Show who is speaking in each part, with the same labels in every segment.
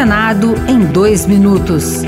Speaker 1: Senado em dois minutos.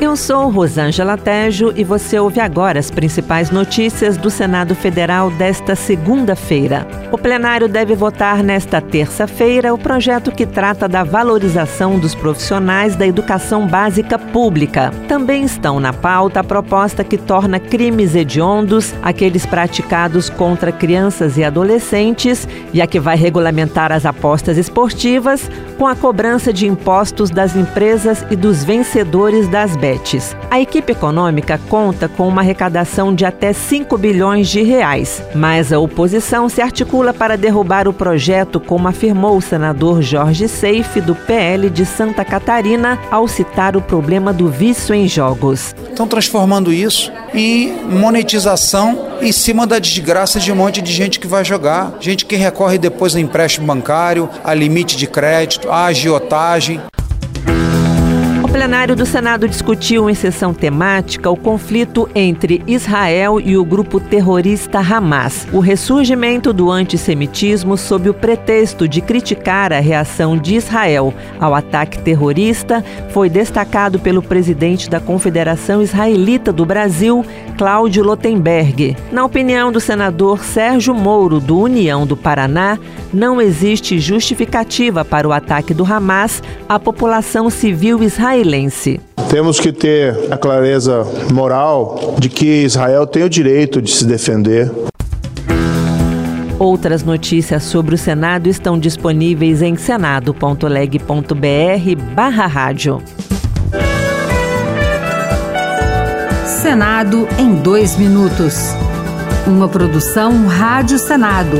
Speaker 2: Eu sou Rosângela Tejo e você ouve agora as principais notícias do Senado Federal desta segunda-feira. O plenário deve votar nesta terça-feira o projeto que trata da valorização dos profissionais da educação básica pública. Também estão na pauta a proposta que torna crimes hediondos aqueles praticados contra crianças e adolescentes e a que vai regulamentar as apostas esportivas com a cobrança de impostos das empresas e dos vencedores das betas. A equipe econômica conta com uma arrecadação de até 5 bilhões de reais, mas a oposição se articula para derrubar o projeto, como afirmou o senador Jorge Seife, do PL de Santa Catarina, ao citar o problema do vício em jogos.
Speaker 3: Estão transformando isso em monetização em cima da desgraça de um monte de gente que vai jogar, gente que recorre depois a empréstimo bancário, a limite de crédito, a agiotagem
Speaker 2: plenário do Senado discutiu em sessão temática o conflito entre Israel e o grupo terrorista Hamas, o ressurgimento do antissemitismo sob o pretexto de criticar a reação de Israel ao ataque terrorista foi destacado pelo presidente da Confederação Israelita do Brasil, Cláudio Lotenberg. Na opinião do senador Sérgio Moro, do União do Paraná, não existe justificativa para o ataque do Hamas à população civil israelense.
Speaker 4: Temos que ter a clareza moral de que Israel tem o direito de se defender.
Speaker 2: Outras notícias sobre o Senado estão disponíveis em senado.leg.br/barra rádio.
Speaker 1: Senado em dois minutos. Uma produção Rádio Senado.